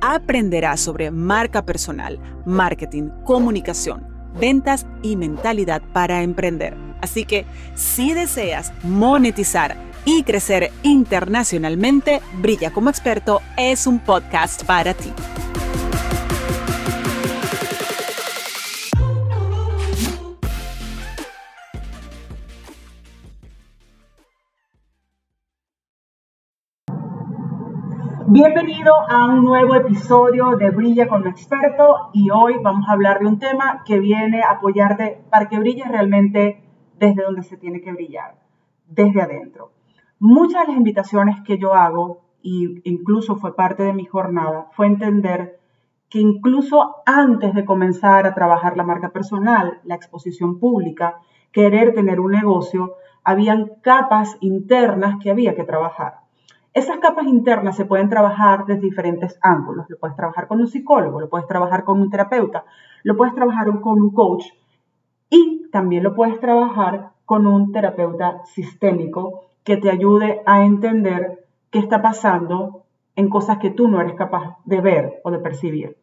aprenderás sobre marca personal, marketing, comunicación, ventas y mentalidad para emprender. Así que si deseas monetizar y crecer internacionalmente, Brilla como experto es un podcast para ti. Bienvenido a un nuevo episodio de Brilla con un experto y hoy vamos a hablar de un tema que viene a apoyarte para que brilles realmente desde donde se tiene que brillar, desde adentro. Muchas de las invitaciones que yo hago, y incluso fue parte de mi jornada, fue entender que incluso antes de comenzar a trabajar la marca personal, la exposición pública, querer tener un negocio, habían capas internas que había que trabajar. Esas capas internas se pueden trabajar desde diferentes ángulos. Lo puedes trabajar con un psicólogo, lo puedes trabajar con un terapeuta, lo puedes trabajar con un coach y también lo puedes trabajar con un terapeuta sistémico que te ayude a entender qué está pasando en cosas que tú no eres capaz de ver o de percibir.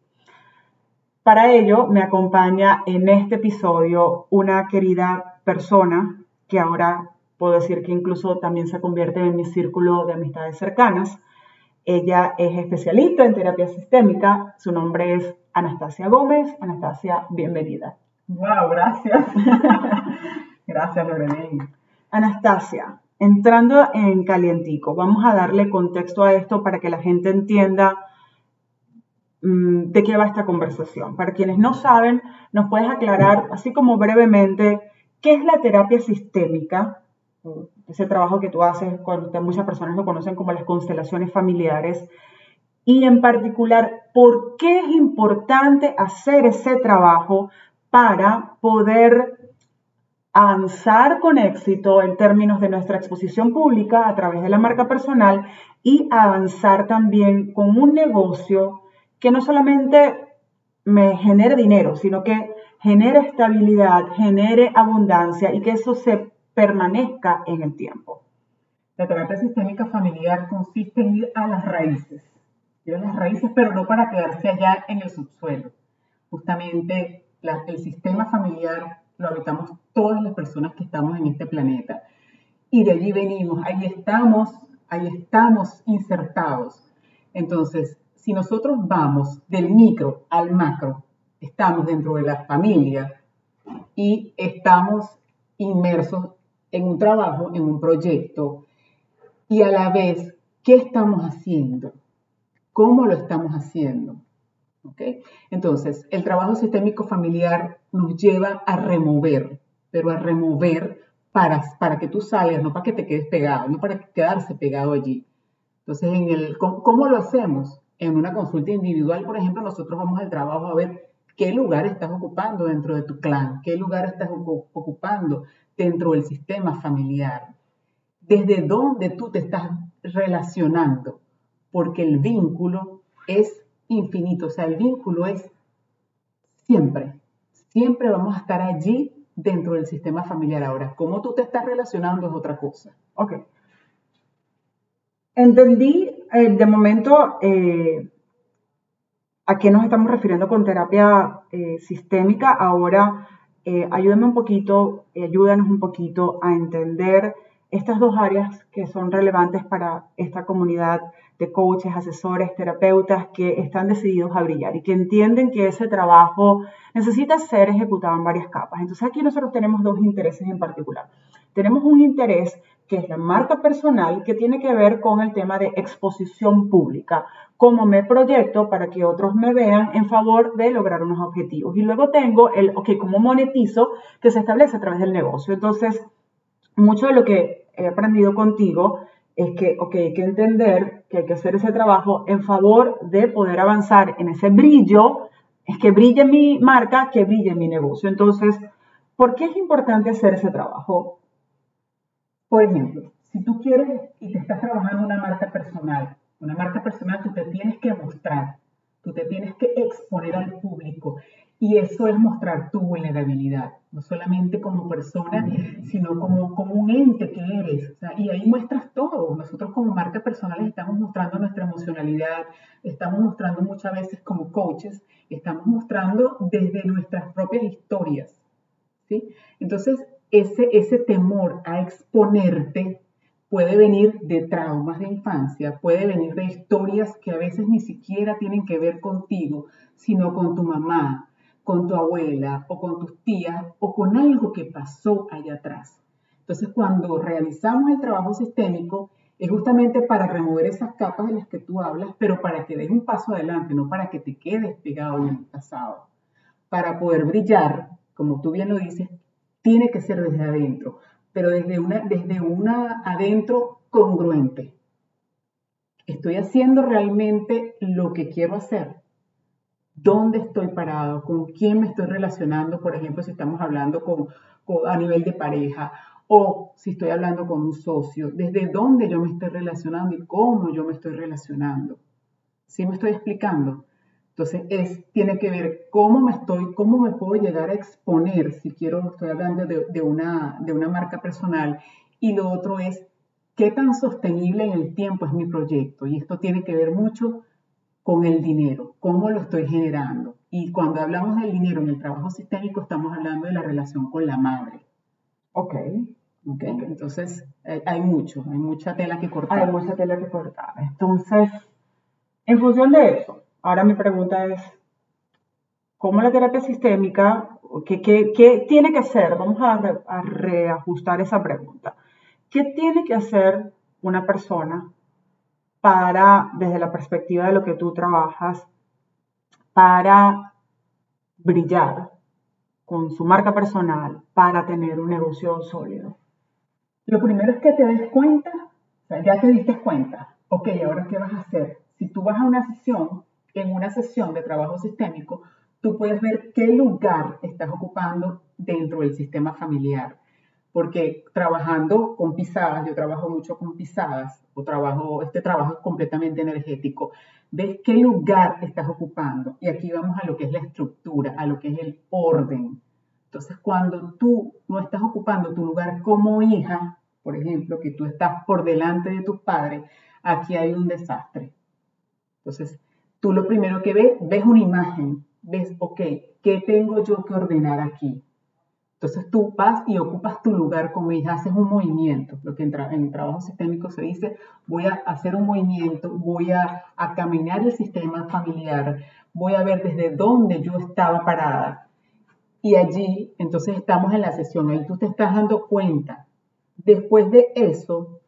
Para ello me acompaña en este episodio una querida persona que ahora puedo decir que incluso también se convierte en mi círculo de amistades cercanas. Ella es especialista en terapia sistémica, su nombre es Anastasia Gómez. Anastasia, bienvenida. Wow, gracias. gracias, Lorena. Anastasia, entrando en calientico, vamos a darle contexto a esto para que la gente entienda mm, de qué va esta conversación. Para quienes no saben, nos puedes aclarar, así como brevemente, qué es la terapia sistémica ese trabajo que tú haces, cuando muchas personas lo conocen como las constelaciones familiares, y en particular, ¿por qué es importante hacer ese trabajo para poder avanzar con éxito en términos de nuestra exposición pública a través de la marca personal y avanzar también con un negocio que no solamente me genere dinero, sino que genere estabilidad, genere abundancia y que eso se permanezca en el tiempo. La terapia sistémica familiar consiste en ir a las raíces, ir a las raíces, pero no para quedarse allá en el subsuelo. Justamente el sistema familiar lo habitamos todas las personas que estamos en este planeta. Y de allí venimos, ahí estamos, ahí estamos insertados. Entonces, si nosotros vamos del micro al macro, estamos dentro de la familia y estamos inmersos en un trabajo, en un proyecto, y a la vez, ¿qué estamos haciendo? ¿Cómo lo estamos haciendo? ¿Okay? Entonces, el trabajo sistémico familiar nos lleva a remover, pero a remover para, para que tú salgas, no para que te quedes pegado, no para quedarse pegado allí. Entonces, en el, ¿cómo, lo hacemos? En una consulta individual, por ejemplo, nosotros vamos al trabajo a ver qué lugar estás ocupando dentro de tu clan, qué lugar estás ocupando dentro del sistema familiar, desde dónde tú te estás relacionando, porque el vínculo es infinito, o sea, el vínculo es siempre, siempre vamos a estar allí dentro del sistema familiar. Ahora, cómo tú te estás relacionando es otra cosa. Ok. Entendí eh, de momento eh, a qué nos estamos refiriendo con terapia eh, sistémica. Ahora eh, ayúdame un poquito, eh, ayúdanos un poquito a entender estas dos áreas que son relevantes para esta comunidad de coaches, asesores, terapeutas que están decididos a brillar y que entienden que ese trabajo necesita ser ejecutado en varias capas. Entonces aquí nosotros tenemos dos intereses en particular. Tenemos un interés que es la marca personal, que tiene que ver con el tema de exposición pública, cómo me proyecto para que otros me vean en favor de lograr unos objetivos. Y luego tengo el, ok, cómo monetizo, que se establece a través del negocio. Entonces, mucho de lo que he aprendido contigo es que, ok, hay que entender que hay que hacer ese trabajo en favor de poder avanzar en ese brillo es que brille mi marca, que brille mi negocio. Entonces, ¿por qué es importante hacer ese trabajo? Por ejemplo, si tú quieres y te estás trabajando una marca personal, una marca personal, tú te tienes que mostrar, tú te tienes que exponer al público. Y eso es mostrar tu vulnerabilidad, no solamente como persona, sino como, como un ente que eres. y ahí muestras todo. Nosotros como marca personal estamos mostrando nuestra emocionalidad, estamos mostrando muchas veces como coaches, estamos mostrando desde nuestras propias historias. ¿sí? Entonces, ese, ese temor a exponerte puede venir de traumas de infancia, puede venir de historias que a veces ni siquiera tienen que ver contigo, sino con tu mamá, con tu abuela o con tus tías o con algo que pasó allá atrás. Entonces, cuando realizamos el trabajo sistémico, es justamente para remover esas capas de las que tú hablas, pero para que des un paso adelante, no para que te quedes pegado en el pasado. Para poder brillar, como tú bien lo dices, tiene que ser desde adentro pero desde una, desde una adentro congruente. Estoy haciendo realmente lo que quiero hacer. ¿Dónde estoy parado? ¿Con quién me estoy relacionando? Por ejemplo, si estamos hablando con, a nivel de pareja o si estoy hablando con un socio, desde dónde yo me estoy relacionando y cómo yo me estoy relacionando. ¿Sí me estoy explicando? Entonces, es, tiene que ver cómo me estoy, cómo me puedo llegar a exponer, si quiero, estoy hablando de, una, de una marca personal. Y lo otro es, qué tan sostenible en el tiempo es mi proyecto. Y esto tiene que ver mucho con el dinero, cómo lo estoy generando. Y cuando hablamos del dinero en el trabajo sistémico, estamos hablando de la relación con la madre. Ok. okay. Entonces, hay, hay mucho, hay mucha tela que cortar. Hay mucha tela que cortar. Entonces, en función de eso, Ahora mi pregunta es, ¿cómo la terapia sistémica, qué, tiene que hacer? Vamos a, reajustar esa pregunta. ¿Qué tiene que hacer una persona para, desde la perspectiva de lo que tú trabajas, para brillar con su marca personal, para tener un negocio sólido? Lo primero es que te des cuenta, ya te diste cuenta, ok, ahora qué vas a hacer. Si tú vas a una sesión, en una sesión de trabajo sistémico, tú puedes ver qué lugar estás ocupando dentro del sistema familiar. Porque trabajando con pisadas, yo trabajo mucho con pisadas, o trabajo, este trabajo es completamente energético, ves qué lugar estás ocupando. Y aquí vamos a lo que es la estructura, a lo que es el orden. Entonces, cuando tú no estás ocupando tu lugar como hija, por ejemplo, que tú estás por delante de tus padres, aquí hay un desastre. Entonces, tú lo primero que ves, ves una imagen, ves, ok, ¿qué tengo yo que ordenar aquí? Entonces tú vas y ocupas tu lugar como hija, haces un movimiento, lo que en, el trabajo sistémico se dice, voy a hacer un movimiento, voy a, a caminar el sistema familiar, voy a ver desde dónde yo estaba parada. Y allí, entonces estamos en la sesión, ahí tú te estás dando cuenta. Después de eso,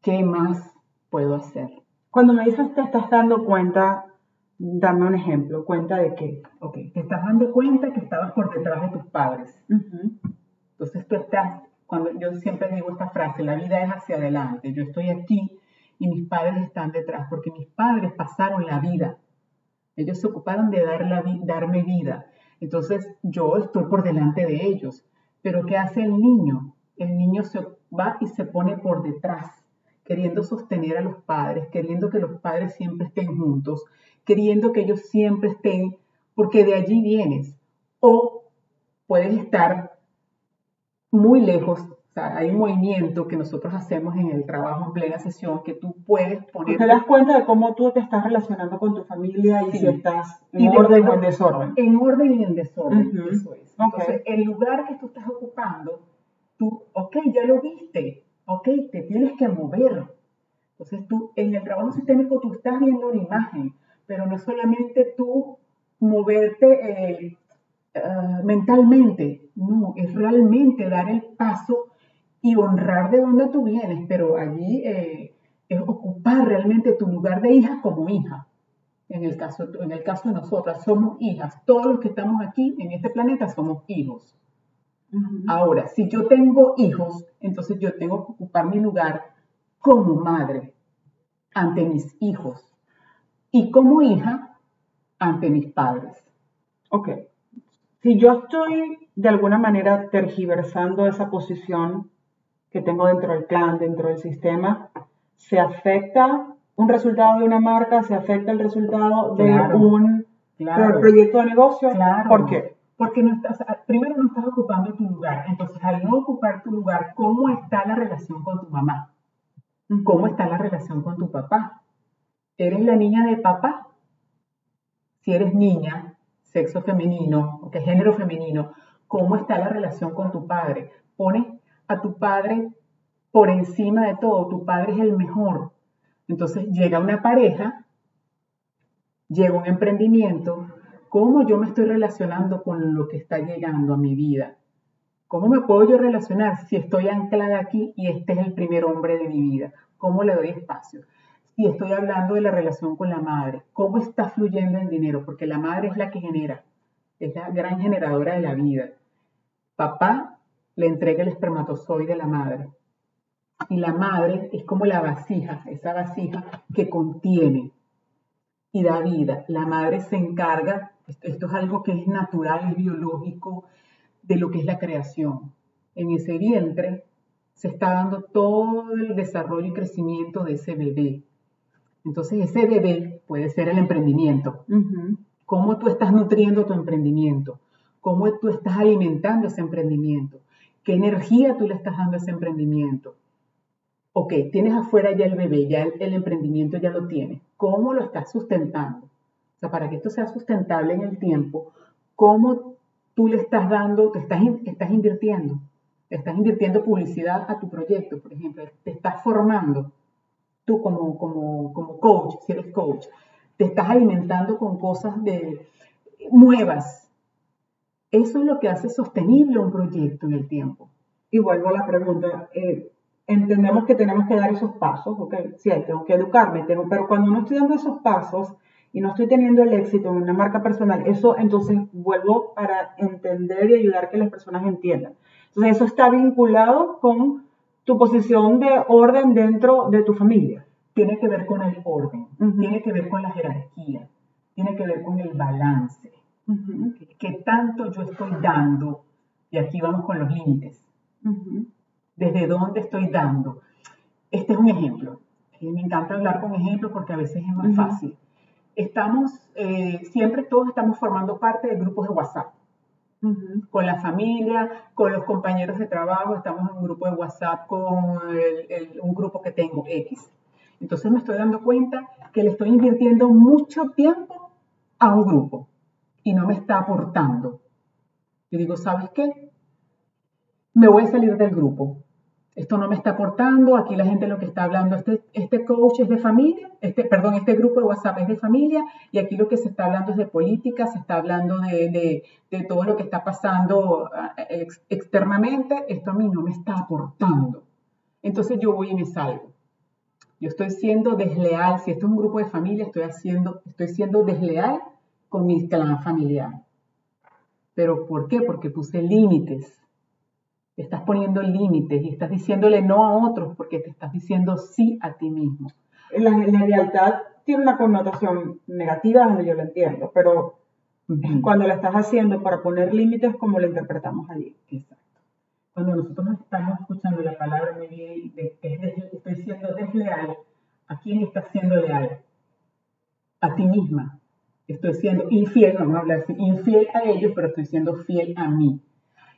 ¿qué más puedo hacer? Cuando me dices te estás dando cuenta, Dame un ejemplo, cuenta de qué. Ok, te estás dando cuenta que estabas por detrás de tus padres. Entonces tú estás, cuando yo siempre digo esta frase, la vida es hacia adelante. Yo estoy aquí y mis padres están detrás, porque mis padres pasaron la vida. Ellos se ocuparon de dar la, darme vida. Entonces yo estoy por delante de ellos. Pero ¿qué hace el niño? El niño se va y se pone por detrás, queriendo sostener a los padres, queriendo que los padres siempre estén juntos queriendo que ellos siempre estén, porque de allí vienes. O puedes estar muy lejos. O sea, hay un movimiento que nosotros hacemos en el trabajo en plena sesión que tú puedes poner. Te das cuenta de cómo tú te estás relacionando con tu familia y si estás en orden o en desorden. En orden y en desorden, eso es. Entonces, el lugar que tú estás ocupando, tú, ok, ya lo viste, ok, te tienes que mover. Entonces, tú, en el trabajo sistémico, tú estás viendo una imagen, pero no solamente tú moverte eh, ah, mentalmente, no, es realmente dar el paso y honrar de donde tú vienes, pero allí eh, es ocupar realmente tu lugar de hija como hija. En el, caso, en el caso de nosotras, somos hijas. Todos los que estamos aquí en este planeta somos hijos. Ahora, si yo tengo hijos, entonces yo tengo que ocupar mi lugar como madre ante mis hijos y como hija ante mis padres. Ok. Si yo estoy de alguna manera tergiversando esa posición que tengo dentro del clan, dentro del sistema, ¿se afecta un resultado de una marca? ¿Se afecta el resultado de un proyecto de negocio? Claro. ¿Por qué? Porque no estás, primero no estás ocupando tu lugar. Entonces, al no ocupar tu lugar, ¿cómo está la relación con tu mamá? ¿Cómo está la relación con tu papá? ¿Eres la niña de papá? Si eres niña, sexo femenino, o que género femenino, ¿cómo está la relación con tu padre? Pones a tu padre por encima de todo, tu padre es el mejor. Entonces llega una pareja, llega un emprendimiento, ¿cómo yo me estoy relacionando con lo que está llegando a mi vida? ¿Cómo me puedo yo relacionar si estoy anclada aquí y este es el primer hombre de mi vida? ¿Cómo le doy espacio? Si estoy hablando de la relación con la madre, ¿cómo está fluyendo el dinero? Porque la madre es la que genera, es la gran generadora de la vida. Papá le entrega el espermatozoide a la madre. Y la madre es como la vasija, esa vasija que contiene y da vida. La madre se encarga, esto, es algo que es natural, es biológico, de lo que es la creación. En ese vientre se está dando todo el desarrollo y crecimiento de ese bebé. Entonces ese bebé puede ser el emprendimiento. ¿Cómo tú estás nutriendo tu emprendimiento? ¿Cómo tú estás alimentando ese emprendimiento? ¿Qué energía tú le estás dando a ese emprendimiento? Ok, tienes afuera ya el bebé, ya el, el emprendimiento ya lo tienes. ¿Cómo lo estás sustentando? O sea, para que esto sea sustentable en el tiempo, ¿cómo tú le estás dando, te estás, estás invirtiendo, estás invirtiendo publicidad a tu proyecto, por ejemplo, te estás formando, tú como, como, como coach, si eres coach, te estás alimentando con cosas de, nuevas. Eso es lo que hace sostenible un proyecto en el tiempo. Y vuelvo a la pregunta, eh, entendemos que tenemos que dar esos pasos, ok, sí, tengo que educarme, tengo, pero cuando no estoy dando esos pasos, y no estoy teniendo el éxito en una marca personal, eso entonces vuelvo para entender y ayudar que las personas entiendan. Entonces eso está vinculado con tu posición de orden dentro de tu familia. Tiene que ver con el orden, tiene que ver con la jerarquía, tiene que ver con el balance. ¿Qué tanto yo estoy dando? Y aquí vamos con los límites. ¿Desde dónde estoy dando? Este es un ejemplo. Me encanta hablar con ejemplos porque a veces es más fácil estamos, eh, siempre todos estamos formando parte de grupos de WhatsApp. Con la familia, con los compañeros de trabajo, estamos en un grupo de WhatsApp con un grupo que tengo X. Entonces me estoy dando cuenta que le estoy invirtiendo mucho tiempo a un grupo y no me está aportando. Yo digo, ¿sabes qué? Me voy a salir del grupo esto no me está aportando, aquí la gente lo que está hablando, este, este coach es de familia, este, perdón, este grupo de WhatsApp es de familia, y aquí lo que se está hablando es de política, se está hablando de, todo lo que está pasando eh, externamente, esto a mí no me está aportando. Entonces yo voy y me salgo. Yo estoy siendo desleal, si esto es un grupo de familia, estoy, haciendo, estoy siendo desleal con mi clan familiar. ¿Pero por qué? Porque puse límites estás poniendo límites y estás diciéndole no a otros porque te estás diciendo sí a ti mismo. La, lealtad tiene una connotación negativa, donde yo lo entiendo, pero cuando la estás haciendo para poner límites, ¿cómo lo interpretamos allí? Exacto. Cuando nosotros estamos escuchando la palabra muy bien, de que estoy siendo desleal, ¿a quién estás siendo leal? A ti misma. Estoy siendo infiel, no me hablar así, infiel a ellos, pero estoy siendo fiel a mí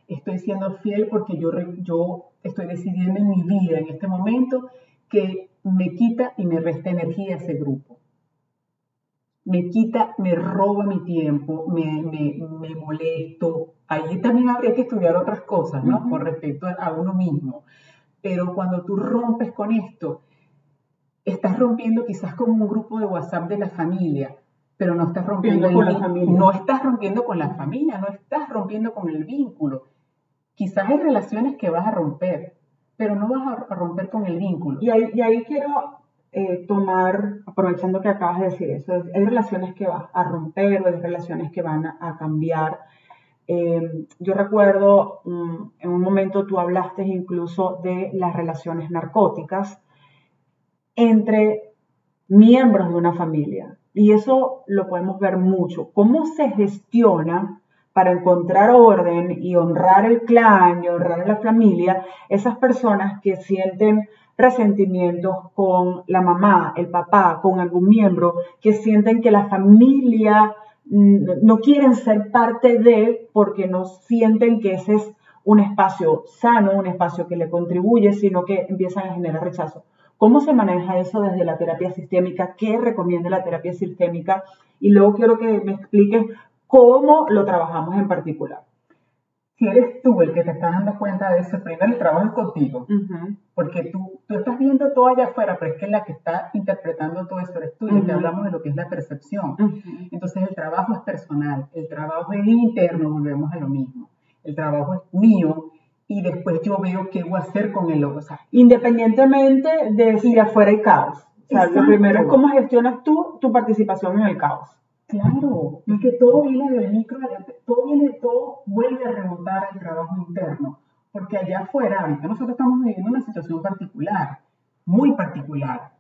estoy siendo fiel porque yo, yo estoy decidiendo en mi vida, en este momento, que me quita y me resta energía ese grupo. Me quita, me roba mi tiempo, me, me, molesto. Ahí también habría que estudiar otras cosas, ¿no? Con respecto a uno mismo. Pero cuando tú rompes con esto, estás rompiendo quizás con un grupo de WhatsApp de la familia, pero no estás rompiendo con la familia. No estás rompiendo con la familia, no estás rompiendo con el vínculo. Quizás hay relaciones que vas a romper, pero no vas a romper con el vínculo. Y ahí, quiero eh, tomar, aprovechando que acabas de decir eso, hay relaciones que vas a romper hay relaciones que van a, cambiar. Eh, yo recuerdo mm, en un momento tú hablaste incluso de las relaciones narcóticas entre miembros de una familia. Y eso lo podemos ver mucho. ¿Cómo se gestiona para encontrar orden y honrar el clan y honrar la familia esas personas que sienten resentimientos con la mamá, el papá, con algún miembro, que sienten que la familia mm, no quieren ser parte de porque no sienten que ese es un espacio sano, un espacio que le contribuye, sino que empiezan a generar rechazo. ¿Cómo se maneja eso desde la terapia sistémica? ¿Qué recomienda la terapia sistémica? Y luego quiero que me expliques cómo lo trabajamos en particular. Si eres tú el que te estás dando cuenta de eso, primero el trabajo es contigo, porque tú, tú estás viendo todo allá afuera, pero es que la que está interpretando todo eso eres tú, y hablamos de lo que es la percepción. Entonces el trabajo es personal, el trabajo es interno, volvemos a lo mismo. El trabajo es mío y después yo veo qué voy a hacer con el otro. Independientemente de si afuera hay caos. O sea, lo primero es cómo gestionas tú tu participación en el caos. Claro, es que todo viene del micro, todo viene, todo vuelve a remontar al trabajo interno, porque allá afuera, ahorita nosotros estamos viviendo una situación particular, muy particular.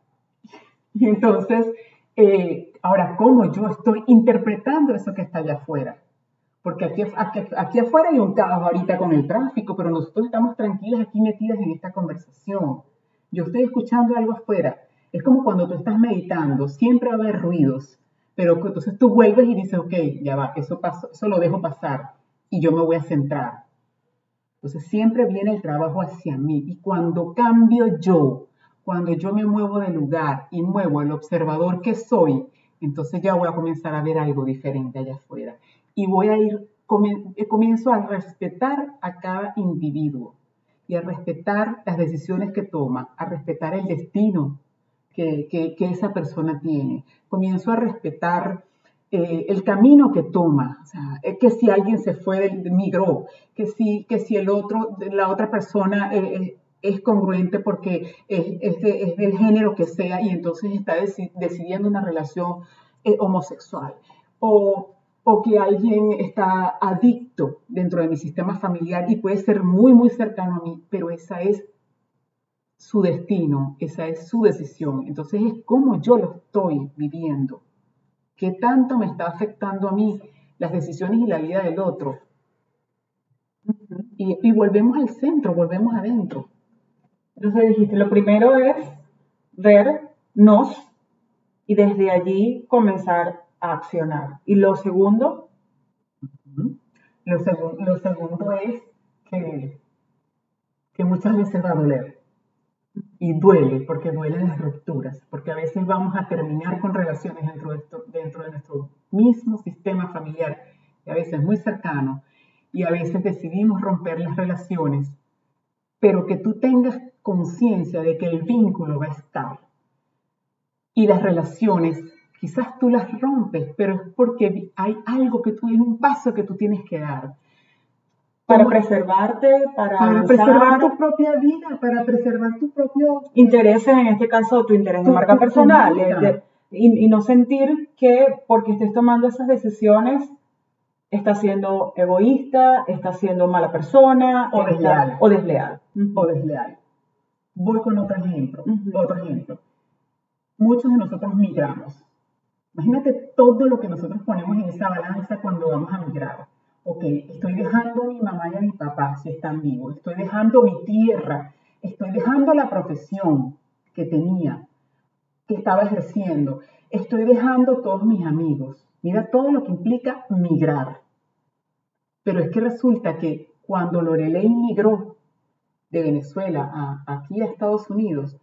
Y entonces, eh, ahora, ¿cómo yo estoy interpretando eso que está allá afuera? Porque aquí, aquí, aquí afuera hay un caos ahorita con el tráfico, pero nosotros estamos tranquilas aquí metidas en esta conversación. Yo estoy escuchando algo afuera. Es como cuando tú estás meditando, siempre va a haber ruidos pero entonces tú vuelves y dices, ok, ya va, eso, pasó, eso lo dejo pasar y yo me voy a centrar. Entonces siempre viene el trabajo hacia mí y cuando cambio yo, cuando yo me muevo de lugar y muevo el observador que soy, entonces ya voy a comenzar a ver algo diferente allá afuera. Y voy a ir, eh, comienzo a respetar a cada individuo y a respetar las decisiones que toma, a respetar el destino que, esa persona tiene. Comienzo a respetar eh, el camino que toma, sea, que si alguien se fue, migró, que si, que si el otro, la otra persona eh, eh, es congruente porque es, del género que sea y entonces está decidiendo una relación homosexual. O, o que alguien está adicto dentro de mi sistema familiar y puede ser muy, muy cercano a mí, pero esa es su destino, esa es su decisión. Entonces es como yo lo estoy viviendo. ¿Qué tanto me está afectando a mí las decisiones y la vida del otro? Y, volvemos al centro, volvemos adentro. Entonces dijiste, lo primero es vernos y desde allí comenzar a accionar. Y lo segundo, lo, lo segundo es que, que muchas veces va a doler y duele, porque duelen las rupturas, porque a veces vamos a terminar con relaciones dentro de, dentro de nuestro mismo sistema familiar, y a veces muy cercano, y a veces decidimos romper las relaciones, pero que tú tengas conciencia de que el vínculo va a estar. Y las relaciones, quizás tú las rompes, pero es porque hay algo que tú, hay un paso que tú tienes que dar para preservarte, para, para preservar tu propia vida, para preservar tu propio intereses, en este caso tu interés de marca personal, y, no sentir que porque estés tomando esas decisiones estás siendo egoísta, estás siendo mala persona o desleal. o desleal. O desleal. Voy con otro ejemplo, otro ejemplo. Muchos de nosotros migramos. Imagínate todo lo que nosotros ponemos en esa balanza cuando vamos a migrar ok, estoy dejando a mi mamá y a mi papá si están vivos, estoy dejando mi tierra, estoy dejando la profesión que tenía, que estaba ejerciendo, estoy dejando todos mis amigos. Mira todo lo que implica migrar. Pero es que resulta que cuando Lorelei migró de Venezuela a, aquí a Estados Unidos,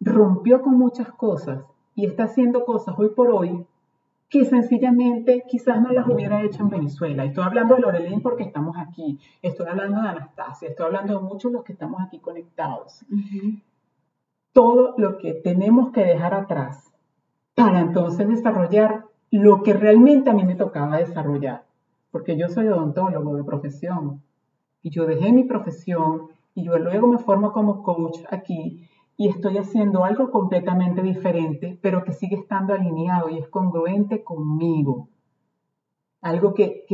rompió con muchas cosas y está haciendo cosas hoy por hoy que sencillamente quizás no las hubiera hecho en Venezuela. Estoy hablando de Lorelín porque estamos aquí, estoy hablando de Anastasia, estoy hablando de muchos de los que estamos aquí conectados. Todo lo que tenemos que dejar atrás para entonces desarrollar lo que realmente a mí me tocaba desarrollar, porque yo soy odontólogo de profesión. Y yo dejé mi profesión y yo luego me formo como coach aquí y estoy haciendo algo completamente diferente, pero que sigue estando alineado y es congruente conmigo. algo que,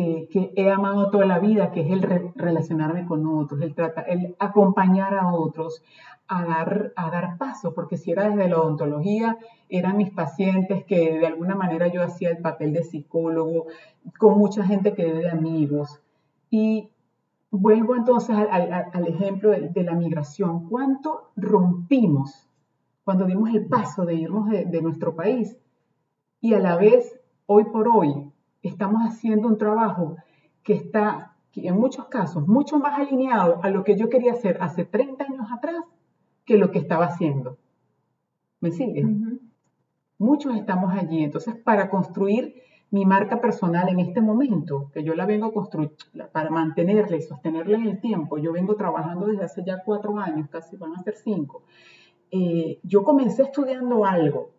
he amado toda la vida, que es el relacionarme con otros, el, el acompañar a otros, a dar, a dar paso, porque si era desde la odontología, eran mis pacientes que de alguna manera yo hacía el papel de psicólogo, con mucha gente que de amigos. Y vuelvo entonces al, ejemplo de, la migración. ¿Cuánto rompimos cuando dimos el paso de irnos de, de nuestro país? Y a la vez, hoy por hoy, estamos haciendo un trabajo que está en muchos casos mucho más alineado a lo que yo quería hacer hace 30 años atrás que lo que estaba haciendo. ¿Me sigue? Muchos estamos allí. Entonces, para construir mi marca personal en este momento, que yo la vengo construir, para mantenerla y sostenerla en el tiempo, yo vengo trabajando desde hace ya cuatro años, casi van a ser cinco. Eh, yo comencé estudiando algo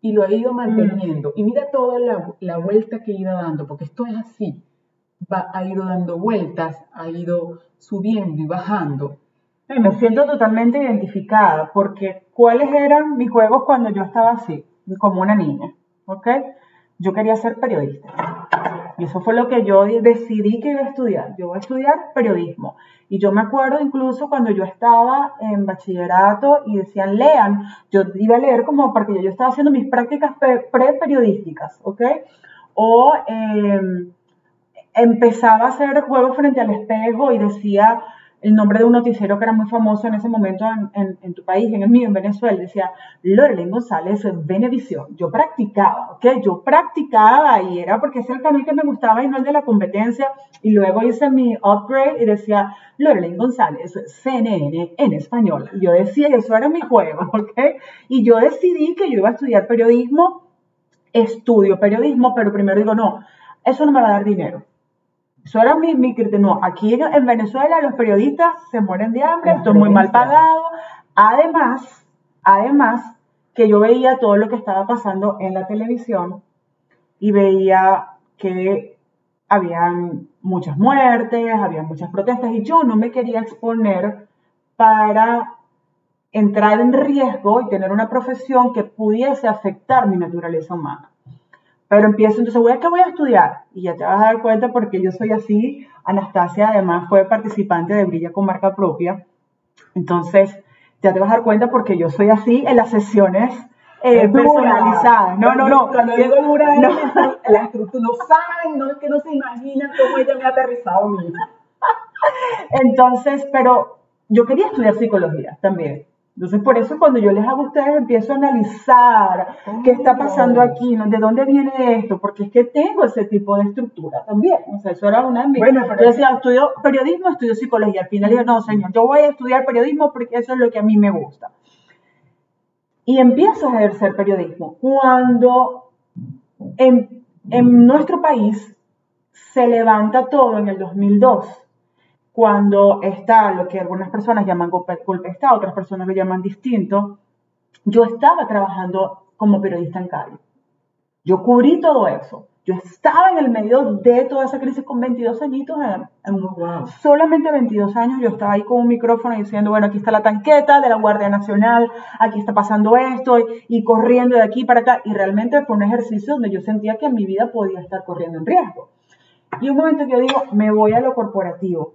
y lo he ido manteniendo. Y mira toda la, vuelta que he ido dando, porque esto es así. Va, ha ido dando vueltas, ha ido subiendo y bajando. me siento totalmente identificada, porque ¿cuáles eran mis juegos cuando yo estaba así, como una niña? ¿Ok? Yo quería ser periodista. Y eso fue lo que yo decidí que iba a estudiar. Yo voy a estudiar periodismo. Y yo me acuerdo incluso cuando yo estaba en bachillerato y decían lean, yo iba a leer como porque yo estaba haciendo mis prácticas pre-periodísticas, ¿ok? O em, empezaba a hacer juegos frente al espejo y decía el nombre de un noticiero que era muy famoso en ese momento en, tu país, en el mío, en Venezuela, decía Lorelyn González Venevisión. Yo practicaba, ¿ok? Yo practicaba y era porque es el canal que me gustaba y no el de la competencia. Y luego hice mi upgrade y decía Lorelyn González CNN en español. Yo decía, eso era mi juego, ¿ok? Y yo decidí que yo iba a estudiar periodismo, estudio periodismo, pero primero digo, no, eso no me va a dar dinero eso era mi, mi criterio. No, aquí en Venezuela los periodistas se mueren de hambre, esto es muy mal pagado. Además, además que yo veía todo lo que estaba pasando en la televisión y veía que habían muchas muertes, había muchas protestas y yo no me quería exponer para entrar en riesgo y tener una profesión que pudiese afectar mi naturaleza humana. Pero empiezo, entonces, voy a que voy a estudiar. Y ya te vas a dar cuenta porque yo soy así. Anastasia además fue participante de Brilla con marca propia. Entonces, ya te vas a dar cuenta porque yo soy así en las sesiones eh, personalizadas. No, no, no. Cuando digo dura, no. la estructura, no saben, no es que no se imaginan cómo ella me ha aterrizado a mí. Entonces, pero yo quería estudiar psicología también. Entonces, por eso cuando yo les hago a ustedes, empiezo a analizar qué está pasando aquí, de dónde viene esto, porque es que tengo ese tipo de estructura también. O sea, eso era una de mis... Bueno, yo decía, estudio periodismo, estudio psicología. Al final dije, no, señor, yo voy a estudiar periodismo porque eso es lo que a mí me gusta. Y empiezo a ejercer periodismo. Cuando en, en nuestro país se levanta todo en el 2002 cuando está lo que algunas personas llaman golpe, Estado, otras personas lo llaman distinto, yo estaba trabajando como periodista en Cali. Yo cubrí todo eso. Yo estaba en el medio de toda esa crisis con 22 añitos, solamente 22 años, yo estaba ahí con un micrófono diciendo, bueno, aquí está la tanqueta de la Guardia Nacional, aquí está pasando esto, y, corriendo de aquí para acá. Y realmente fue un ejercicio donde yo sentía que mi vida podía estar corriendo en riesgo. Y un momento que yo digo, me voy a lo corporativo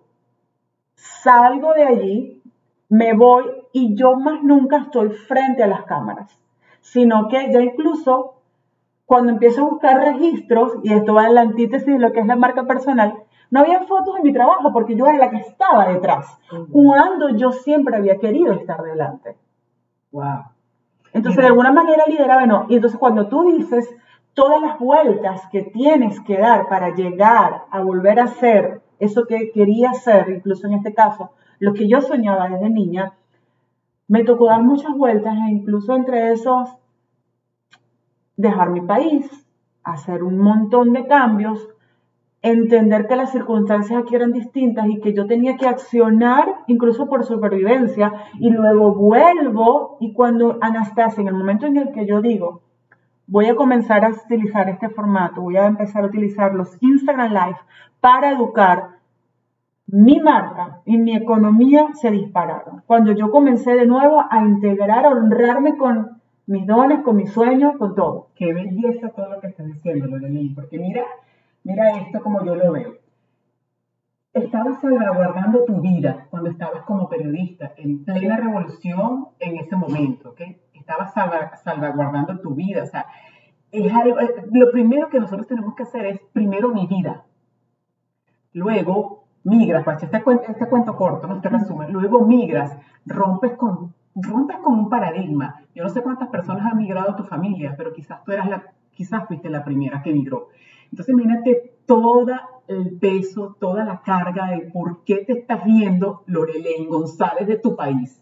salgo de allí, me voy y yo más nunca estoy frente a las cámaras, sino que ya incluso cuando empiezo a buscar registros, y esto va en la antítesis de lo que es la marca personal, no había fotos de mi trabajo porque yo era la que estaba detrás, cuando yo siempre había querido estar delante. Wow. Entonces, de alguna manera lideraba, no. Y entonces, cuando tú dices todas las vueltas que tienes que dar para llegar a volver a ser eso que quería ser, incluso en este caso, lo que yo soñaba desde niña, me tocó dar muchas vueltas e incluso entre esos dejar mi país, hacer un montón de cambios, entender que las circunstancias aquí eran distintas y que yo tenía que accionar incluso por supervivencia y luego vuelvo y cuando Anastasia, en el momento en el que yo digo, voy a comenzar a utilizar este formato, voy a empezar a utilizar los Instagram Live para educar, mi marca y mi economía se dispararon. Cuando yo comencé de nuevo a integrar, a honrarme con mis dones, con mis sueños, con todo. Qué belleza todo lo que estás diciendo, Lorelín, porque mira, Mira esto como yo lo veo. Estabas salvaguardando tu vida cuando estabas como periodista, en plena revolución en ese momento, ¿ok? Estabas salvaguardando tu vida, o sea, es algo, eh, lo primero que nosotros tenemos que hacer es primero mi vida. Luego migras, pues este, este cuento corto, no este resumen, luego migras, rompes con, rompes con un paradigma. Yo no sé cuántas personas han migrado a tu familia, pero quizás tú eras la, quizás fuiste la primera que migró. Entonces imagínate todo el peso, toda la carga de por qué te estás viendo Lorelei González de tu país.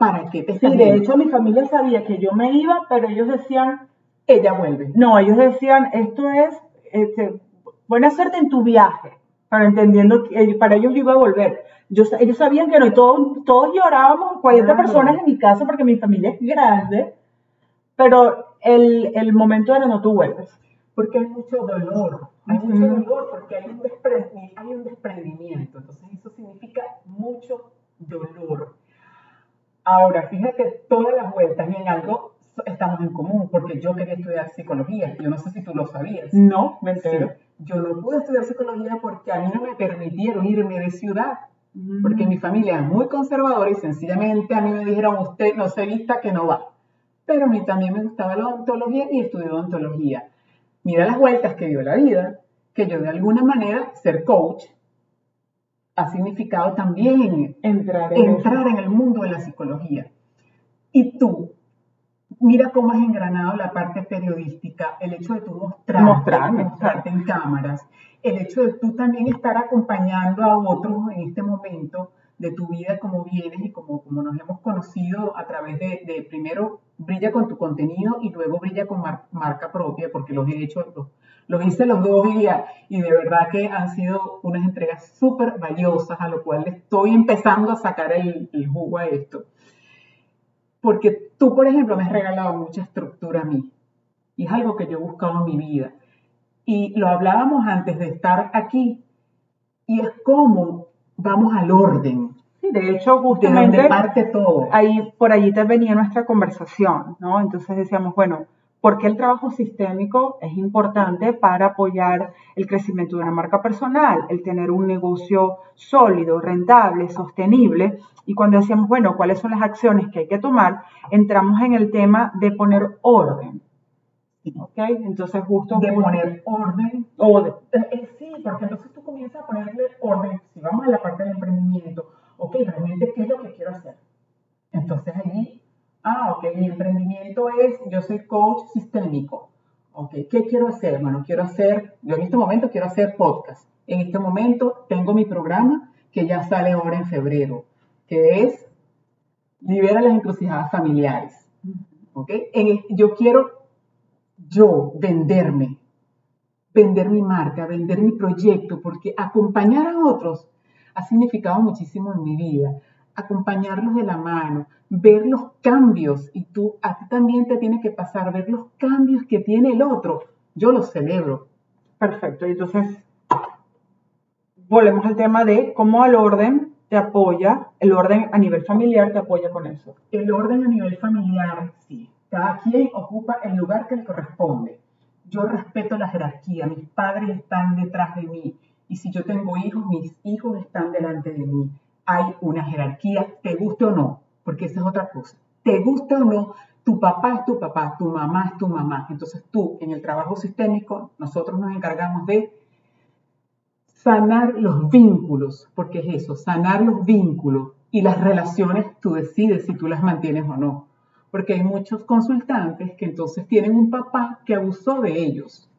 ¿Para qué te estás sí, de hecho mi familia sabía que yo me iba, pero ellos decían, ella vuelve. No, ellos decían, esto es, este, buena suerte en tu viaje, para entendiendo que para ellos yo iba a volver. Yo, ellos sabían que no, y todos, todos llorábamos, 40 personas en mi casa, porque mi familia es grande, pero el, el momento era no tú vuelves. Porque hay mucho dolor, hay mucho dolor porque hay un, hay un desprendimiento, entonces eso significa mucho dolor. Ahora, fíjate todas las vueltas y en algo estamos en común, porque yo quería estudiar psicología. Yo no sé si tú lo sabías. No, me entero. Yo no pude estudiar psicología porque a mí no me permitieron irme de ciudad. Porque mi familia es muy conservadora y sencillamente a mí me dijeron, usted no se vista que no va. Pero a mí también me gustaba la odontología y estudié odontología. Mira las vueltas que dio la vida, que yo de alguna manera ser coach ha significado también entrar en, entrar en el mundo de la psicología. Y tú, mira cómo has engranado la parte periodística, el hecho de tú mostrarte, en cámaras, el hecho de tú también estar acompañando a otros en este momento de tu vida como vienes y como, como nos hemos conocido a través de, primero brilla con tu contenido y luego brilla con marca propia, porque los he hecho, los, hice los dos días y de verdad que han sido unas entregas súper valiosas, a lo cual estoy empezando a sacar el, el jugo a esto. Porque tú, por ejemplo, me has regalado mucha estructura a mí. Y es algo que yo he buscado en mi vida. Y lo hablábamos antes de estar aquí. Y es como vamos al orden. Sí, de hecho, justamente. parte todo. Ahí, por allí te venía nuestra conversación, ¿no? Entonces decíamos, bueno, porque el trabajo sistémico es importante para apoyar el crecimiento de una marca personal, el tener un negocio sólido, rentable, sostenible. Y cuando decíamos, bueno, ¿cuáles son las acciones que hay que tomar? Entramos en el tema de poner orden. ¿Ok? Entonces, justo. De poner orden. O eh, eh, sí, porque entonces tú comienzas a ponerle orden. Si vamos a la parte del emprendimiento, ok, realmente, ¿qué es lo que quiero hacer? Entonces, allí Ah, ok, mi emprendimiento es, yo soy coach sistémico. Ok, ¿qué quiero hacer? Bueno, quiero hacer, yo en este momento quiero hacer podcast. En este momento tengo mi programa que ya sale ahora en febrero, que es Libera las encrucijadas familiares. ¿Ok? yo quiero yo venderme, vender mi marca, vender mi proyecto, porque acompañar a otros ha significado muchísimo en mi vida acompañarlos de la mano, ver los cambios y tú, a ti también te tiene que pasar, ver los cambios que tiene el otro. Yo los celebro. Perfecto, y entonces volvemos al tema de cómo el orden te apoya, el orden a nivel familiar te apoya con eso. El orden a nivel familiar, sí. Cada quien ocupa el lugar que le corresponde. Yo respeto la jerarquía, mis padres están detrás de mí y si yo tengo hijos, mis hijos están delante de mí hay una jerarquía, te guste o no, porque esa es otra cosa. Te guste o no, tu papá es tu papá, tu mamá es tu mamá. Entonces tú, en el trabajo sistémico, nosotros nos encargamos de sanar los vínculos, porque es eso, sanar los vínculos y las relaciones, tú decides si tú las mantienes o no. Porque hay muchos consultantes que entonces tienen un papá que abusó de ellos,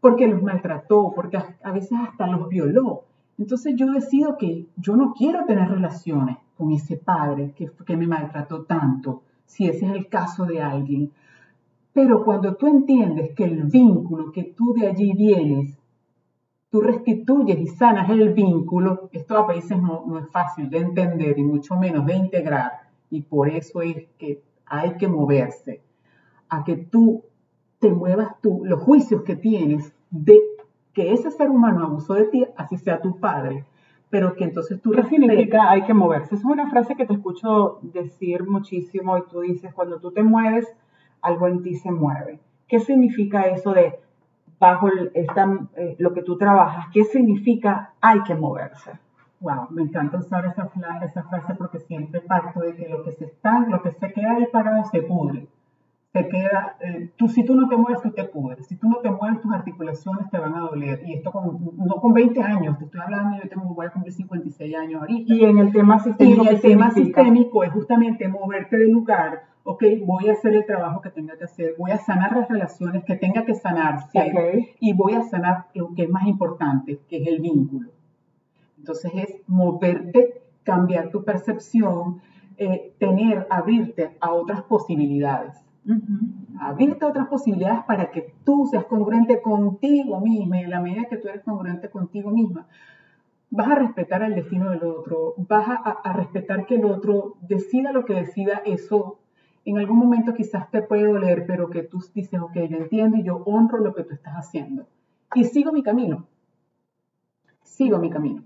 porque los maltrató, porque a veces hasta los violó. Entonces yo decido que yo no quiero tener relaciones con ese padre que, que me maltrató tanto, si ese es el caso de alguien. Pero cuando tú entiendes que el vínculo que tú de allí vienes, tú restituyes y sanas el vínculo, esto a veces no, no es fácil de entender y mucho menos de integrar. Y por eso es que hay que moverse a que tú te muevas tú, los juicios que tienes de que ese ser humano abusó de ti, así sea tu padre, pero que entonces tú... ¿Qué significa hay que moverse? es una frase que te escucho decir muchísimo y tú dices, cuando tú te mueves, algo en ti se mueve. ¿Qué significa eso de bajo esta, eh, lo que tú trabajas, ¿qué significa hay que moverse? Wow, me encanta usar esa, esa frase porque siempre parto de que lo que se está, lo que se queda ahí parado se pudre. Se queda, eh, tú, si tú no te mueves, tú te pudres. Si tú no te mueves, tus articulaciones te van a doler. Y esto con, no con 20 años, te estoy hablando, yo tengo, voy a cumplir 56 años ahorita. Y en el tema Y sistémico, el ¿qué tema significa? sistémico es justamente moverte del lugar. Ok, voy a hacer el trabajo que tenga que hacer, voy a sanar las relaciones que tenga que sanarse Ok. y voy a sanar lo que es más importante, que es el vínculo. Entonces es moverte, cambiar tu percepción, eh, tener, abrirte a otras posibilidades. Abrirte a otras posibilidades para que tú seas congruente contigo misma y en la medida que tú eres congruente contigo misma, vas a respetar el destino del otro, vas a, a respetar que el otro decida lo que decida, eso en algún momento quizás te puede doler, pero que tú dices, ok, yo entiendo y yo honro lo que tú estás haciendo. Y sigo mi camino. Sigo mi camino.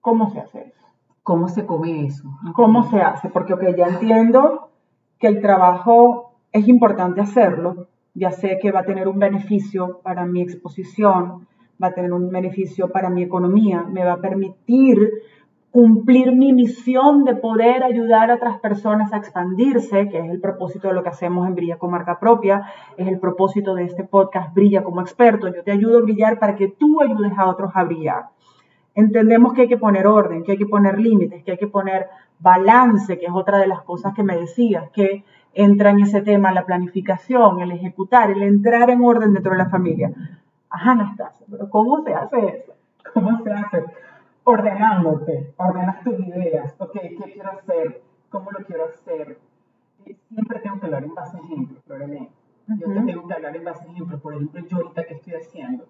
¿Cómo se hace eso? ¿Cómo se come eso? ¿Cómo se hace? Porque, ok, ya entiendo que el trabajo es importante hacerlo, ya sé que va a tener un beneficio para mi exposición, va a tener un beneficio para mi economía, me va a permitir cumplir mi misión de poder ayudar a otras personas a expandirse, que es el propósito de lo que hacemos en Brilla con Marca Propia, es el propósito de este podcast Brilla como experto. Yo te ayudo a brillar para que tú ayudes a otros a brillar. Entendemos que hay que poner orden, que hay que poner límites, que hay que poner balance, que es otra de las cosas que me decías, que entra en ese tema la planificación, el ejecutar, el entrar en orden dentro de la familia. Ajá, Anastasia, pero ¿cómo se hace eso? ¿Cómo se hace? Ordenándote, ordenas tus ideas, ok, ¿qué quiero hacer? ¿Cómo lo quiero hacer? Siempre tengo que hablar en base a ejemplos. Yo te Ujú. tengo que hablar en base a ejemplos. Por ejemplo, yo ahorita que estoy haciendo,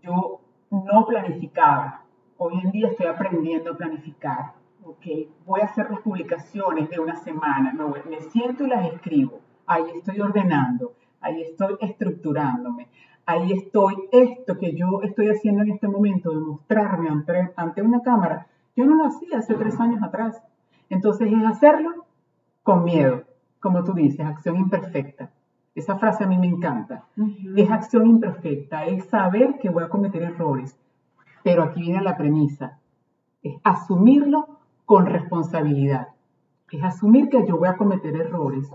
yo no planificaba. Hoy en día estoy aprendiendo a planificar. Ok, voy a hacer las publicaciones de una semana. Me, voy- me siento y las escribo. Ahí estoy ordenando. Ahí estoy estructurándome. Ahí estoy, esto que yo estoy haciendo en este momento, de mostrarme ante, ante una cámara, yo no lo hacía hace tres años atrás. Entonces es hacerlo con miedo, como tú dices, acción imperfecta. Esa frase a mí me encanta. Es acción imperfecta, es saber que voy a cometer errores. Pero aquí viene la premisa, es asumirlo con responsabilidad. Es asumir que yo voy a cometer errores.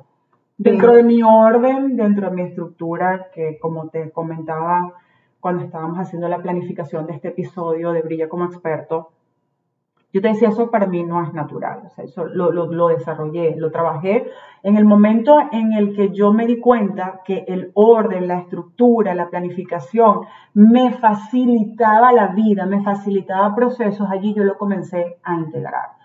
Dentro de mi orden, dentro de mi estructura, que como te comentaba cuando estábamos haciendo la planificación de este episodio de Brilla como experto, yo te decía, eso para mí no es natural, o sea, eso lo, lo, lo desarrollé, lo trabajé en el momento en el que yo me di cuenta que el orden, la estructura, la planificación me facilitaba la vida, me facilitaba procesos, allí yo lo comencé a integrar.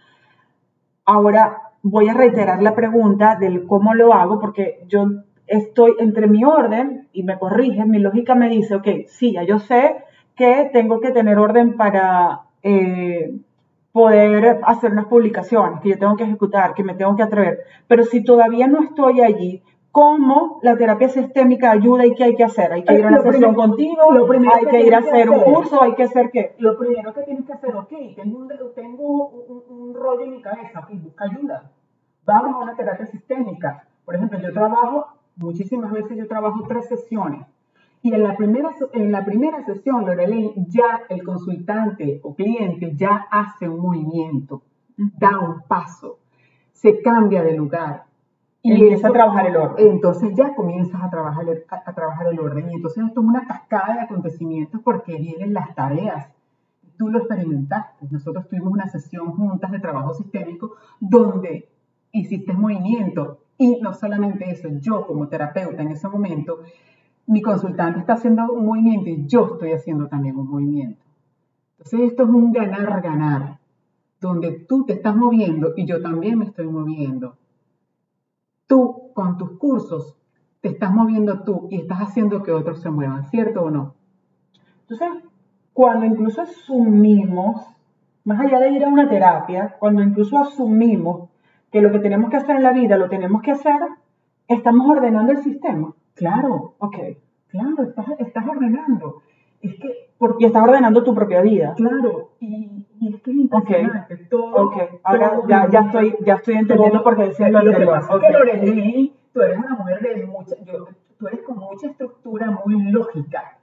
Ahora voy a reiterar la pregunta del cómo lo hago, porque yo estoy entre mi orden y me corrige, mi lógica me dice, ok, sí, ya yo sé que tengo que tener orden para eh, poder hacer unas publicaciones, que yo tengo que ejecutar, que me tengo que atrever, pero si todavía no estoy allí, ¿cómo la terapia sistémica ayuda y qué hay que hacer? ¿Hay que ir a una Lo sesión primero- contigo? lo primero ¿Hay que que ir a hacer un curso? ¿Hay que hacer qué? Lo primero que tienes que hacer, ok, tengo un, tengo un, un rollo en mi cabeza, ok, busca ayuda. Vamos a una terapia sistémica. Por ejemplo, yo trabajo, muchísimas veces yo trabajo tres sesiones. Y en la primera, en la primera sesión, Lorelei, ya el consultante o cliente ya hace un movimiento, da un paso, se cambia de lugar. Empieza a trabajar el orden. Entonces ya comienzas a trabajar, el, a, a trabajar el orden. Y entonces esto es una cascada de acontecimientos porque vienen las tareas. Tú lo experimentaste. Nosotros tuvimos una sesión juntas de trabajo sistémico donde hiciste movimiento. Y no solamente eso, yo como terapeuta en ese momento, mi consultante está haciendo un movimiento y yo estoy haciendo también un movimiento. Entonces esto es un ganar-ganar, donde tú te estás moviendo y yo también me estoy moviendo. Tú con tus cursos te estás moviendo tú y estás haciendo que otros se muevan, ¿cierto o no? Entonces, cuando incluso asumimos, más allá de ir a una terapia, cuando incluso asumimos que lo que tenemos que hacer en la vida lo tenemos que hacer, estamos ordenando el sistema. Claro, Ok. claro, estás, estás ordenando. Es que, porque, estás ordenando tu propia vida. claro, y, y es que es impresionante. Todo, Ok. Ahora todo ya, ya, estoy, ya estoy entendiendo Todo- por qué decía lo, que pasa es Ok. que Lorelei, tú eres una mujer de mucha, yo- tú eres con mucha estructura, muy lógica.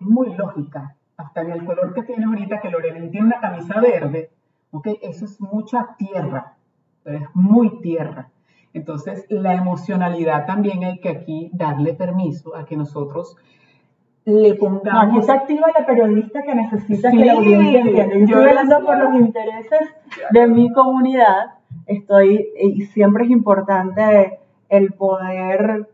muy lógica. Hasta en el color que tiene ahorita, que Lorena tiene una camisa verde, ¿ok? Eso es mucha tierra, pero es muy tierra. Entonces, la emocionalidad también hay que aquí darle permiso a que nosotros le pongamos... aquí se activa la periodista que necesita que la audiencia entienda. Yo estoy hablando por los intereses de mi comunidad. Estoy, y siempre es importante el poder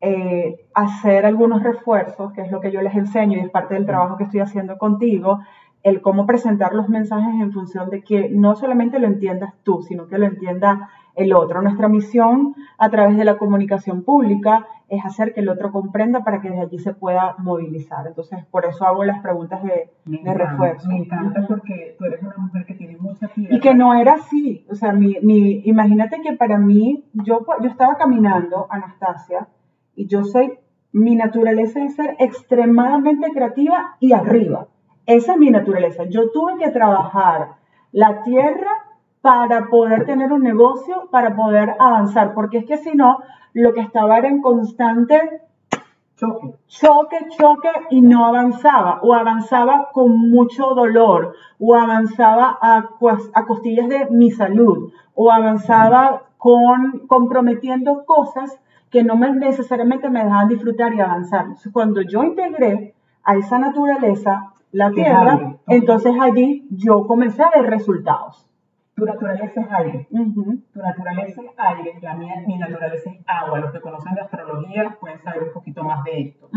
eh, hacer algunos refuerzos, que es lo que yo les enseño y es parte del trabajo que estoy haciendo contigo, el cómo presentar los mensajes en función de que no solamente lo entiendas tú, sino que lo entienda el otro. Nuestra misión a través de la comunicación pública es hacer que el otro comprenda para que desde allí se pueda movilizar. Entonces, por eso hago las preguntas de, refuerzo. Me encanta porque tú eres una mujer que tiene mucha tierra. Y que no era así. O sea, mi, mi, imagínate que para mí, yo, yo estaba caminando, Anastasia, y yo soy, mi naturaleza es ser extremadamente creativa y arriba. Esa es mi naturaleza. Yo tuve que trabajar la tierra para poder tener un negocio, para poder avanzar, porque es que si no, lo que estaba era en constante choque, choque, choque y no avanzaba, o avanzaba con mucho dolor, o avanzaba a, a costillas de mi salud, o avanzaba con comprometiendo cosas que no me, necesariamente me dejaban disfrutar y avanzar. Cuando yo integré a esa naturaleza, la tierra, entonces allí yo comencé a ver resultados. Tu naturaleza es aire. Tu naturaleza es aire, la mía, mi naturaleza es agua. Los que conocen de astrología pueden saber un poquito más de esto.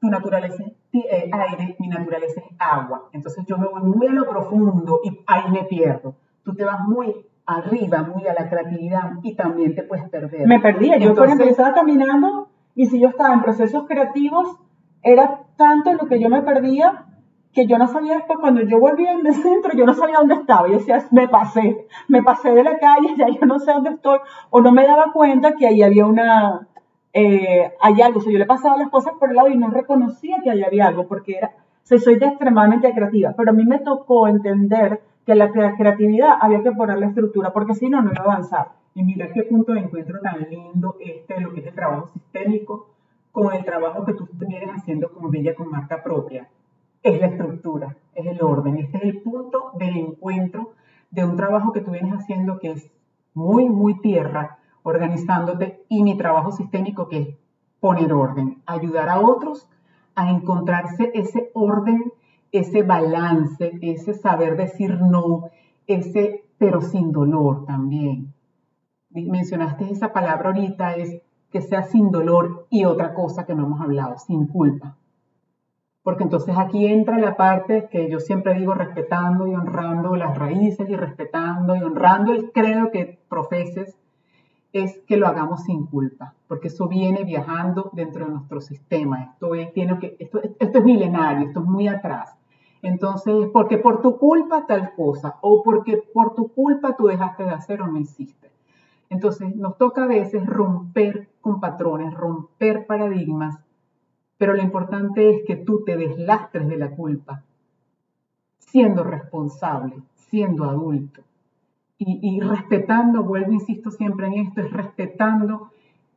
Tu naturaleza es eh, aire, mi naturaleza es agua. Entonces yo me voy muy a lo profundo y ahí me pierdo. Tú te vas muy arriba, muy a la creatividad y también te puedes perder. Me perdía. Yo, por ejemplo, estaba caminando y si yo estaba en procesos creativos, era tanto lo que yo me perdía que yo no sabía después, cuando yo volví al centro, yo no sabía dónde estaba. Yo decía, me pasé, me pasé de la calle, ya yo no sé dónde estoy, o no me daba cuenta que ahí había una, eh, hay algo. O sea, yo le pasaba las cosas por el lado y no reconocía que ahí había algo, porque era, o soy extremadamente creativa, pero a mí me tocó entender que la creatividad había que ponerle estructura, porque si no, no iba a avanzar. Y mira qué punto de encuentro tan lindo este, lo que es el trabajo sistémico, con el trabajo que tú vienes haciendo como Bella con marca propia es la estructura, es el orden. Este es el punto del encuentro de un trabajo que tú vienes haciendo que es muy, muy tierra, organizándote, y mi trabajo sistémico que es poner orden, ayudar a otros a encontrarse ese orden, ese balance, ese saber decir no, ese pero sin dolor también. Mencionaste esa palabra ahorita, es que sea sin dolor y otra cosa que no hemos hablado, sin culpa porque entonces aquí entra la parte que yo siempre digo respetando y honrando las raíces y respetando y honrando el credo que profeses, es que lo hagamos sin culpa, porque eso viene viajando dentro de nuestro sistema. Esto es, que, esto, esto es milenario, esto es muy atrás. Entonces, porque por tu culpa tal cosa, o porque por tu culpa tú dejaste de hacer o no hiciste. Entonces, nos toca a veces romper con patrones, romper paradigmas pero lo importante es que tú te deslastres de la culpa, siendo responsable, siendo adulto. Y, respetando, vuelvo, insisto siempre en esto, es respetando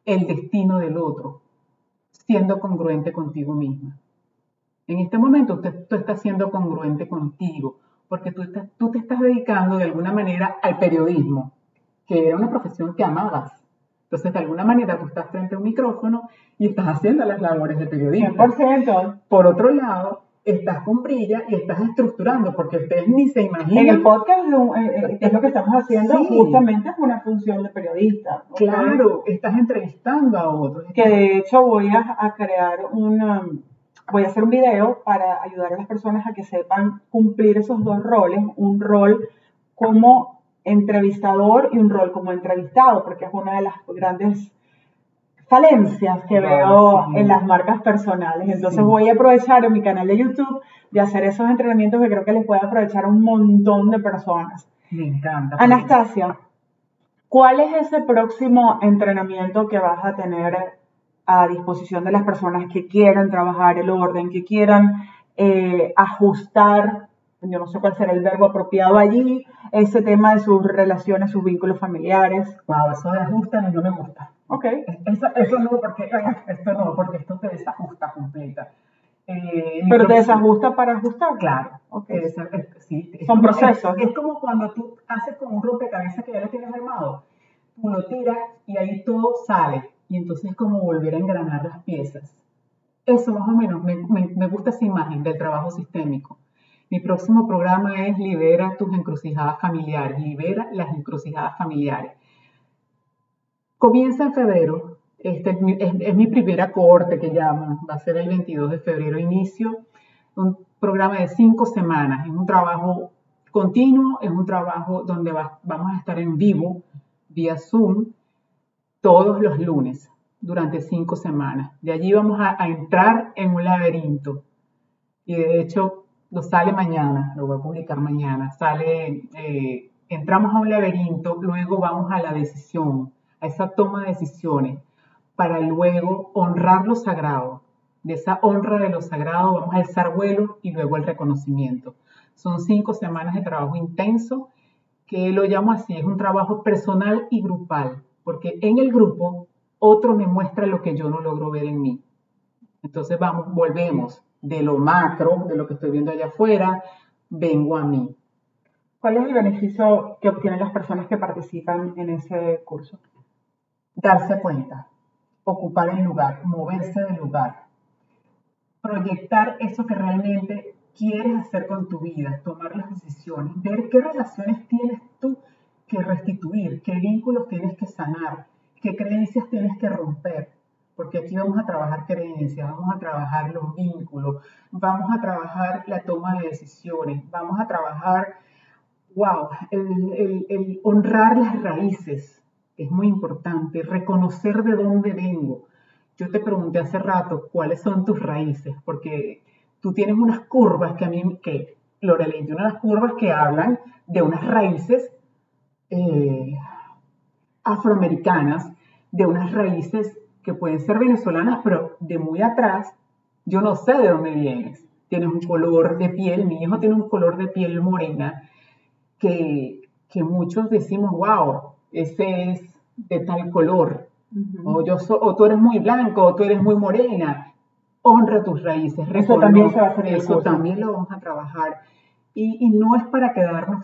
el destino del otro, siendo congruente contigo misma. En este momento tú estás siendo congruente contigo, porque tú, tú te estás dedicando de alguna manera al periodismo, que era una profesión que amabas, entonces, de alguna manera, tú estás frente a un micrófono y estás haciendo las labores de periodismo. 100%. Por otro lado, estás con brilla y estás estructurando, porque ustedes ni se imaginan. En el podcast eh, eh, es lo que estamos haciendo, justamente es una función de periodista. Claro, estás entrevistando a otros. Que de hecho voy a, crear un, voy a hacer un video para ayudar a las personas a que sepan cumplir esos dos roles, un rol como entrevistador y un rol como entrevistado, porque es una de las grandes falencias que veo en las marcas personales. Entonces voy a aprovechar en mi canal de YouTube de hacer esos entrenamientos que creo que les puede aprovechar a un montón de personas. Me encanta. Anastasia, ¿cuál es ese próximo entrenamiento que vas a tener a disposición de las personas que quieran trabajar el orden, que quieran eh, ajustar yo no sé cuál será el verbo apropiado allí, ese tema de sus relaciones, sus vínculos familiares. Wow, eso de ajuste no me gusta. Ok. Eso, eso no, porque esto no, porque esto te desajusta completa. Eh, Pero te desajusta para ajustar. Claro. Okay. Es, es, sí, es Son como, procesos. Es, es, como cuando tú haces con un rompecabezas que ya lo tienes armado. Tú lo tiras y ahí todo sale. Y entonces es como volver a engranar las piezas. Eso más o menos, me, me, me gusta esa imagen del trabajo sistémico. Mi próximo programa es Libera tus encrucijadas familiares. Libera las encrucijadas familiares. Comienza en febrero. Este es mi, primera corte que llaman. Va a ser el 22 de febrero. Inicio un programa de cinco semanas. Es un trabajo continuo, es un trabajo donde va, vamos a estar en vivo, vía Zoom, todos los lunes, durante cinco semanas. De allí vamos a entrar en un laberinto. Y de hecho, lo sale mañana, lo voy a publicar mañana. Sale, eh, entramos a un laberinto, luego vamos a la decisión, a esa toma de decisiones, para luego honrar lo sagrado de esa honra de lo sagrado vamos a alzar vuelo y luego el reconocimiento. Son cinco semanas de trabajo intenso que lo llamo así, es un trabajo personal y grupal, porque en el grupo otro me muestra lo que yo no logro ver en mí. Entonces vamos, volvemos de lo macro, de lo que estoy viendo allá afuera, vengo a mí. ¿Cuál es el beneficio que obtienen las personas que participan en ese curso? Darse cuenta, ocupar el lugar, moverse del lugar, proyectar eso que realmente quieres hacer con tu vida, tomar las decisiones, ver qué relaciones tienes tú que restituir, qué vínculos tienes que sanar, qué creencias tienes que romper, porque aquí vamos a trabajar creencias, vamos a trabajar los vínculos, vamos a trabajar la toma de decisiones, vamos a trabajar, wow, el, honrar las raíces, es muy importante, reconocer de dónde vengo, yo te pregunté hace rato cuáles son tus raíces, porque tú tienes unas curvas que a mí, que Lorelei tiene unas curvas que hablan de unas raíces eh, afroamericanas, de unas raíces que pueden ser venezolanas, pero de muy atrás, yo no sé de dónde vienes. Tienes un color de piel, mi hijo tiene un color de piel morena, que, que muchos decimos, wow, ese es de tal color, o, yo so, o tú eres muy blanco, o tú eres muy morena. Honra tus raíces. Eso también se va a hacer Eso también lo vamos a trabajar. Y, y no es para quedarnos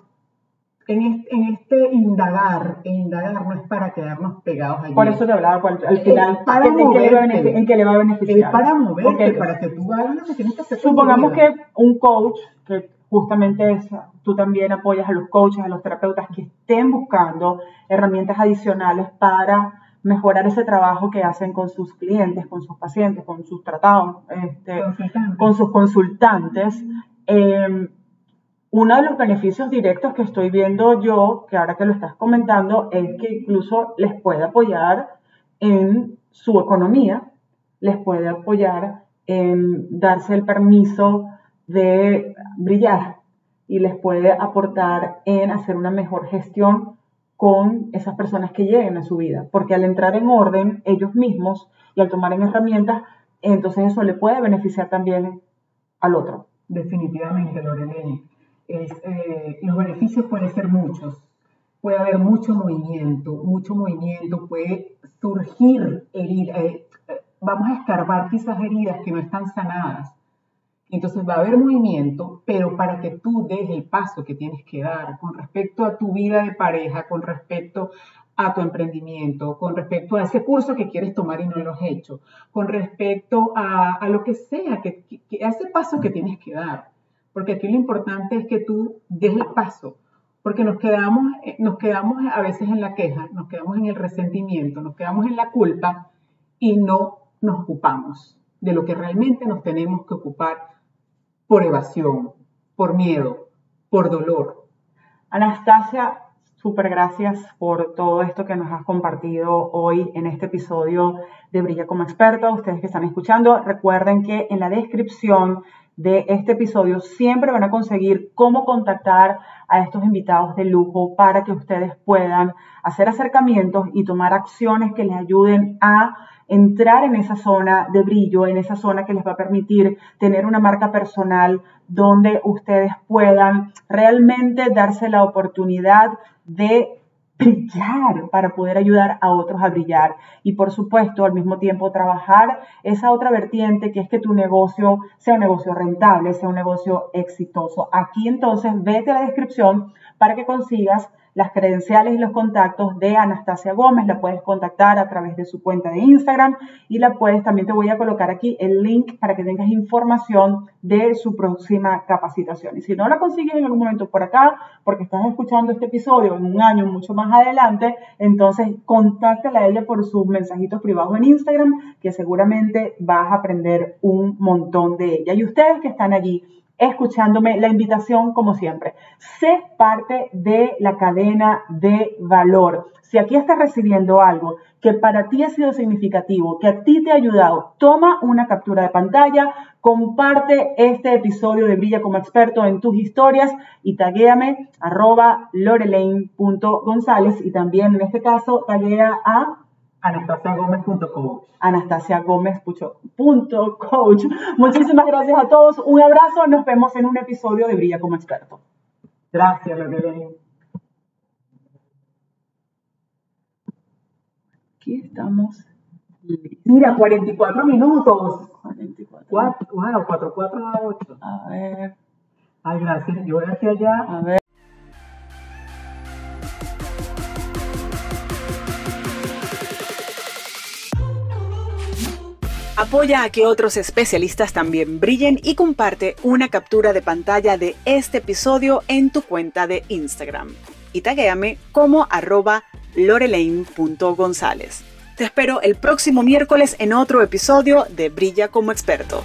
en este, en este indagar, e indagar no es para quedarnos pegados allí. Por eso te hablaba al Es final, para ¿en, qué le va a moverte. benefi- en qué le va a es beneficiar? para moverte, Ok. para que tú hagas lo que tienes que hacer. Supongamos que un coach, que justamente es, tú también apoyas a los coaches, a los terapeutas que estén buscando herramientas adicionales para mejorar ese trabajo que hacen con sus clientes, con sus pacientes, con sus tratados, este, con sus consultantes. Eh, uno de los beneficios directos que estoy viendo yo, que ahora que lo estás comentando, es que incluso les puede apoyar en su economía, les puede apoyar en darse el permiso de brillar y les puede aportar en hacer una mejor gestión con esas personas que lleguen a su vida, porque al entrar en orden ellos mismos y al tomar en herramientas, entonces eso le puede beneficiar también al otro. Definitivamente, Lorelei. Eh, los beneficios pueden ser muchos. Puede haber mucho movimiento, mucho movimiento, puede surgir heridas. eh, eh, vamos a escarbar quizás heridas que no están sanadas. Entonces va a haber movimiento, pero para que tú des el paso que tienes que dar con respecto a tu vida de pareja, con respecto a tu emprendimiento, con respecto a ese curso que quieres tomar y no lo has hecho, con respecto a, a lo que sea, que, que- ese paso que tienes que dar. Porque aquí lo importante es que tú des el paso, porque nos quedamos, eh, nos quedamos a veces en la queja, nos quedamos en el resentimiento, nos quedamos en la culpa y no nos ocupamos de lo que realmente nos tenemos que ocupar por evasión, por miedo, por dolor. Anastasia, súper gracias por todo esto que nos has compartido hoy en este episodio de Brilla como experto. Ustedes que están escuchando, recuerden que en la descripción de este episodio siempre van a conseguir cómo contactar a estos invitados de lujo para que ustedes puedan hacer acercamientos y tomar acciones que les ayuden a entrar en esa zona de brillo, en esa zona que les va a permitir tener una marca personal donde ustedes puedan realmente darse la oportunidad de brillar, para poder ayudar a otros a brillar. Y por supuesto, al mismo tiempo, trabajar esa otra vertiente que es que tu negocio sea un negocio rentable, sea un negocio exitoso. Aquí entonces, vete a la descripción para que consigas las credenciales y los contactos de Anastasia Gómez. La puedes contactar a través de su cuenta de Instagram y la puedes, también te voy a colocar aquí el link para que tengas información de su próxima capacitación. Y si no la consigues en algún momento por acá, porque estás escuchando este episodio en un año mucho más adelante, entonces contáctala a ella por sus mensajitos privados en Instagram, que seguramente vas a aprender un montón de ella. Y ustedes que están allí, escuchándome, la invitación como siempre. Sé parte de la cadena de valor. Si aquí estás recibiendo algo que para ti ha sido significativo, que a ti te ha ayudado, toma una captura de pantalla, comparte este episodio de Brilla como experto en tus historias y taguéame arroba lorelaine.gonzález y también en este caso taguea a anastasiagomez.coach. anastasiagomez.coach. Muchísimas gracias a todos. Un abrazo. Nos vemos en un episodio de Brilla como experto. Gracias, Lorelaine. Aquí estamos. Mira, 44 minutos. 44. Cuatro, wow, 4, 4 a 8. A ver, Ay, gracias. Yo voy hacia allá. a ver. Apoya a que otros especialistas también brillen y comparte una captura de pantalla de este episodio en tu cuenta de Instagram. Y taguéame como arroba lorelaine.gonzález. Te espero el próximo miércoles en otro episodio de Brilla como experto.